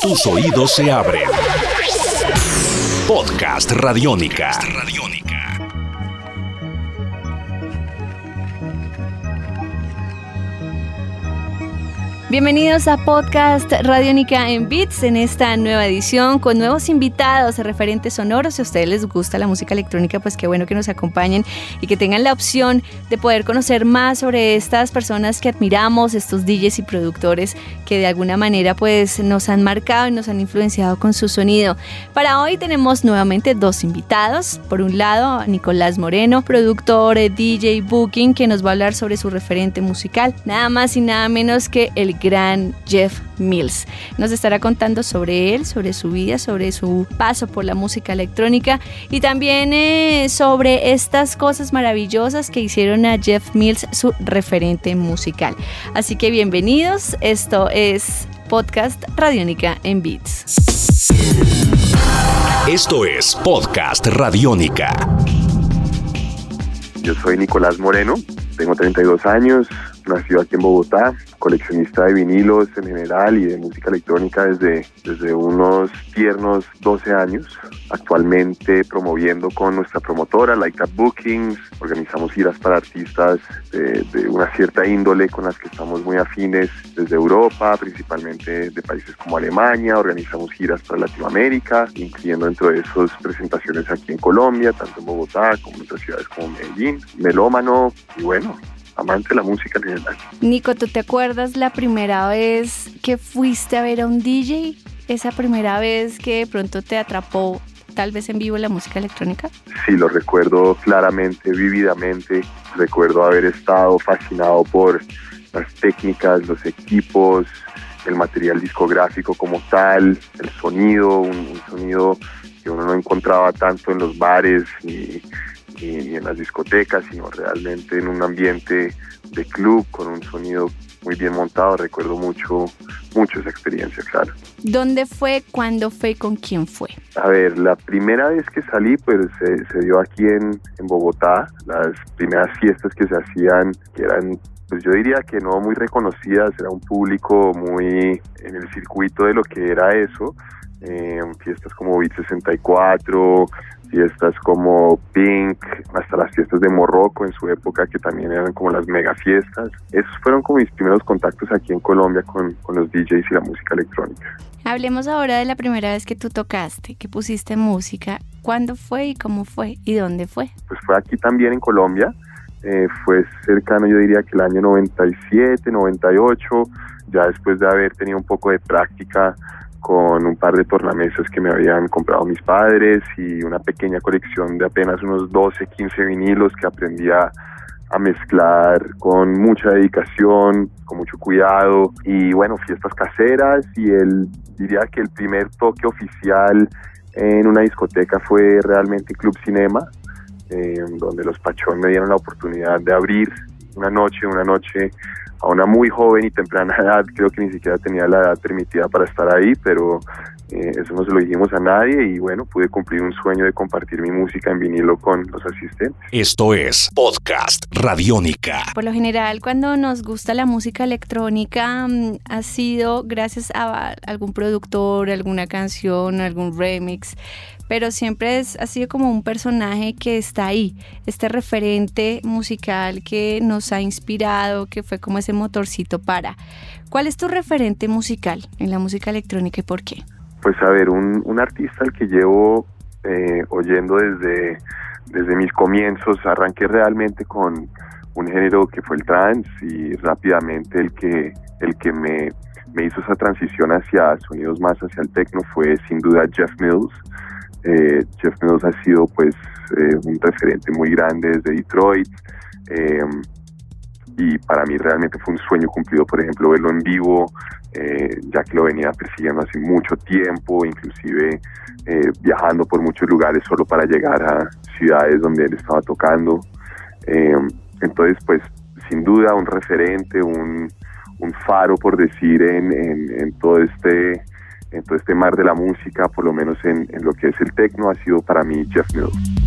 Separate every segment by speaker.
Speaker 1: Tus oídos se abren. Podcast Radiónica.
Speaker 2: Bienvenidos a Podcast Radiónica en Beats en esta nueva edición con nuevos invitados, referentes sonoros. Si a ustedes les gusta la música electrónica, pues qué bueno que nos acompañen y que tengan la opción de poder conocer más sobre estas personas que admiramos, estos DJs y productores que de alguna manera pues nos han marcado y nos han influenciado con su sonido. Para hoy tenemos nuevamente dos invitados. Por un lado, Nicolás Moreno, productor, DJ Booking, que nos va a hablar sobre su referente musical, nada más y nada menos que el gran Jeff Mills. Nos estará contando sobre él, sobre su vida, sobre su paso por la música electrónica y también eh, sobre estas cosas maravillosas que hicieron a Jeff Mills su referente musical. Así que bienvenidos, esto es Podcast Radiónica en Beats.
Speaker 1: Esto es Podcast Radiónica.
Speaker 3: Yo soy Nicolás Moreno, tengo 32 años, nacido aquí en Bogotá, coleccionista de vinilos en general y de música electrónica desde, desde unos tiernos 12 años. Actualmente promoviendo con nuestra promotora, Like Up Bookings, organizamos giras para artistas de, de, una cierta índole con las que estamos muy afines desde Europa, principalmente de países como Alemania, organizamos giras para Latinoamérica, incluyendo dentro de esos presentaciones aquí en Colombia, tanto en Bogotá como en otras ciudades como Medellín, melómano y bueno, amante de la música en general.
Speaker 2: Nico, ¿tú te acuerdas la primera vez que fuiste a ver a un DJ? ¿Esa primera vez que de pronto te atrapó tal vez en vivo la música electrónica?
Speaker 3: Sí, lo recuerdo claramente, vividamente. Recuerdo haber estado fascinado por las técnicas, los equipos, el material discográfico como tal, el sonido, un, un sonido que uno no encontraba tanto en los bares ni, ni, en las discotecas, sino realmente en un ambiente de club con un sonido muy bien montado. Recuerdo mucho, mucho esa experiencia, claro.
Speaker 2: ¿Dónde fue, cuándo fue, con quién fue?
Speaker 3: A ver, la primera vez que salí, pues se, se dio aquí en, en Bogotá. Las primeras fiestas que se hacían, que eran pues yo diría que no muy reconocidas, era un público muy en el circuito de lo que era eso, eh, fiestas como Beat 64, fiestas como Pink, hasta las fiestas de Morroco en su época, que también eran como las mega fiestas. Esos fueron como mis primeros contactos aquí en Colombia con, con los DJs y la música electrónica.
Speaker 2: Hablemos ahora de la primera vez que tú tocaste, que pusiste música. ¿Cuándo fue y cómo fue y dónde fue?
Speaker 3: Pues fue aquí también en Colombia. Eh, fue cercano, yo diría que el año 97, 98, ya después de haber tenido un poco de práctica con un par de tornamesas que me habían comprado mis padres y una pequeña colección de apenas unos 12, 15 vinilos que aprendí a, mezclar con mucha dedicación, con mucho cuidado y bueno, fiestas caseras y el diría que el primer toque oficial en una discoteca fue realmente Club Cinema, eh, donde los Pachón me dieron la oportunidad de abrir una noche, una noche a una muy joven y temprana edad, creo que ni siquiera tenía la edad permitida para estar ahí, pero eh, eso no se lo dijimos a nadie y bueno, pude cumplir un sueño de compartir mi música en vinilo con los asistentes.
Speaker 1: Esto es Podcast Radiónica.
Speaker 2: Por lo general, cuando nos gusta la música electrónica, mm, ha sido gracias a algún productor, alguna canción, algún remix, pero siempre es, ha sido como un personaje que está ahí, este referente musical que nos ha inspirado, que fue como ese motorcito para. ¿Cuál es tu referente musical en la música electrónica y por qué?
Speaker 3: Pues a ver, un, un artista al que llevo eh, oyendo desde, desde mis comienzos, arranqué realmente con un género que fue el trance y rápidamente el que, el que me, me hizo esa transición hacia sonidos más hacia el techno fue sin duda Jeff Mills. Eh, Jeff Mills ha sido pues eh, un referente muy grande desde Detroit eh, y para mí realmente fue un sueño cumplido, por ejemplo, verlo en vivo, eh, ya que lo venía persiguiendo hace mucho tiempo, inclusive eh, viajando por muchos lugares solo para llegar a ciudades donde él estaba tocando. entonces, pues sin duda un referente, un, un faro, por decir, en, en, en todo este en todo este mar de la música, por lo menos en, en lo que es el techno, ha sido para mí Jeff Mills.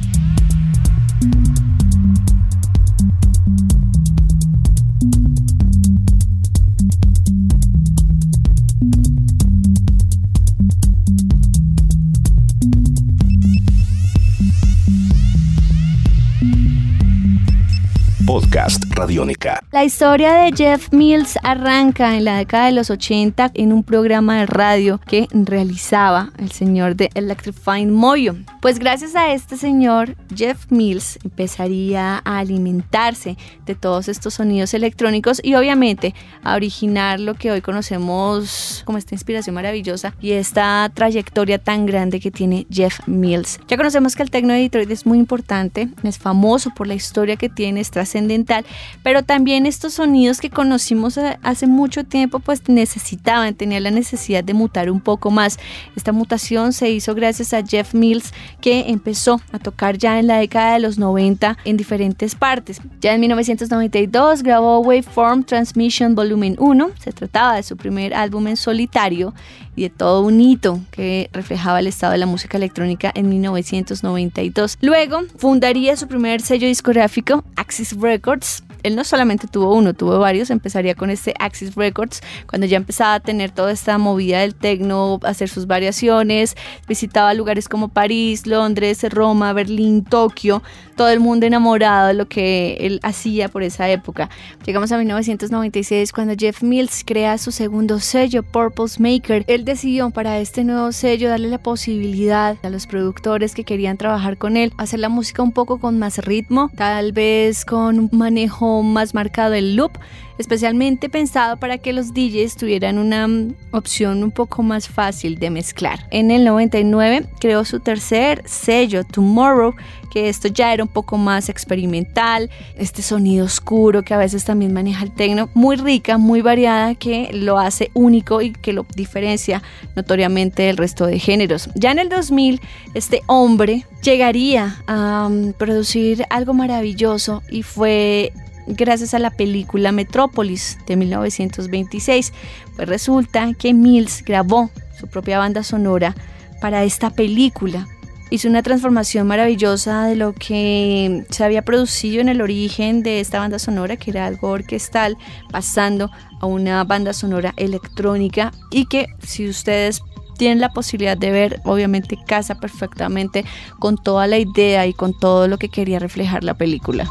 Speaker 1: Podcast Radiónica.
Speaker 2: La historia de Jeff Mills arranca en la década de los 80 en un programa de radio que realizaba el señor de Electrifying Moyo. Pues gracias a este señor, Jeff Mills empezaría a alimentarse de todos estos sonidos electrónicos y obviamente a originar lo que hoy conocemos como esta inspiración maravillosa y esta trayectoria tan grande que tiene Jeff Mills. Ya conocemos que el tecno de Detroit es muy importante, es famoso por la historia que tiene, es trascendental, pero también estos sonidos que conocimos hace mucho tiempo pues necesitaban, tenían la necesidad de mutar un poco más. Esta mutación se hizo gracias a Jeff Mills que empezó a tocar ya en la década de los 90 en diferentes partes. Ya en 1992 grabó Waveform Transmission Volumen 1, se trataba de su primer álbum en solitario y de todo un hito que reflejaba el estado de la música electrónica en 1992. Luego fundaría su primer sello discográfico, Axis Records, él no solamente tuvo uno, tuvo varios, empezaría con este Axis Records, cuando ya empezaba a tener toda esta movida del techno, hacer sus variaciones, visitaba lugares como París, Londres, Roma, Berlín, Tokio, todo el mundo enamorado de lo que él hacía por esa época. Llegamos a 1996 cuando Jeff Mills crea su segundo sello, Purpose Maker. Él decidió para este nuevo sello darle la posibilidad a los productores que querían trabajar con él, hacer la música un poco con más ritmo, tal vez con un manejo más marcado el loop, especialmente pensado para que los DJs tuvieran una mm, opción un poco más fácil de mezclar. En el 99 creó su tercer sello, Tomorrow, que esto ya era un poco más experimental, este sonido oscuro que a veces también maneja el techno, muy rica, muy variada, que lo hace único y que lo diferencia notoriamente del resto de géneros. Ya en el 2000, este hombre llegaría a mm, producir algo maravilloso y fue gracias a la película Metrópolis de 1926. Pues resulta que Mills grabó su propia banda sonora para esta película. Hizo una transformación maravillosa de lo que se había producido en el origen de esta banda sonora, que era algo orquestal, pasando a una banda sonora electrónica y que si ustedes tienen la posibilidad de ver, obviamente casa perfectamente con toda la idea y con todo lo que quería reflejar la película.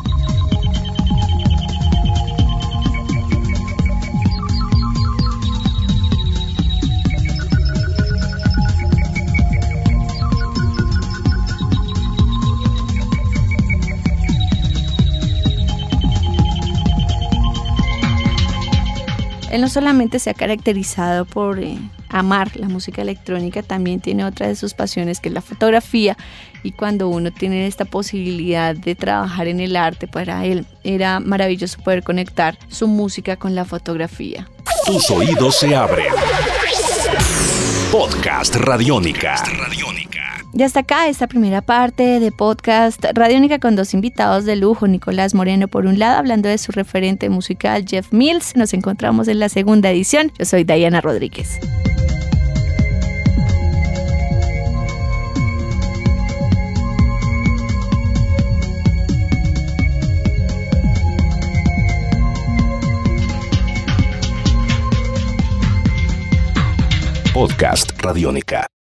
Speaker 2: Solamente se ha caracterizado por eh, amar la música electrónica, también tiene otra de sus pasiones que es la fotografía y cuando uno tiene esta posibilidad de trabajar en el arte, para él era maravilloso poder conectar su música con la fotografía.
Speaker 1: Tus oídos se abren. Podcast Radiónica.
Speaker 2: Y hasta acá esta primera parte de podcast Radiónica con dos invitados de lujo, Nicolás Moreno por un lado, hablando de su referente musical Jeff Mills. Nos encontramos en la segunda edición. Yo soy Diana Rodríguez.
Speaker 1: Podcast Radiónica.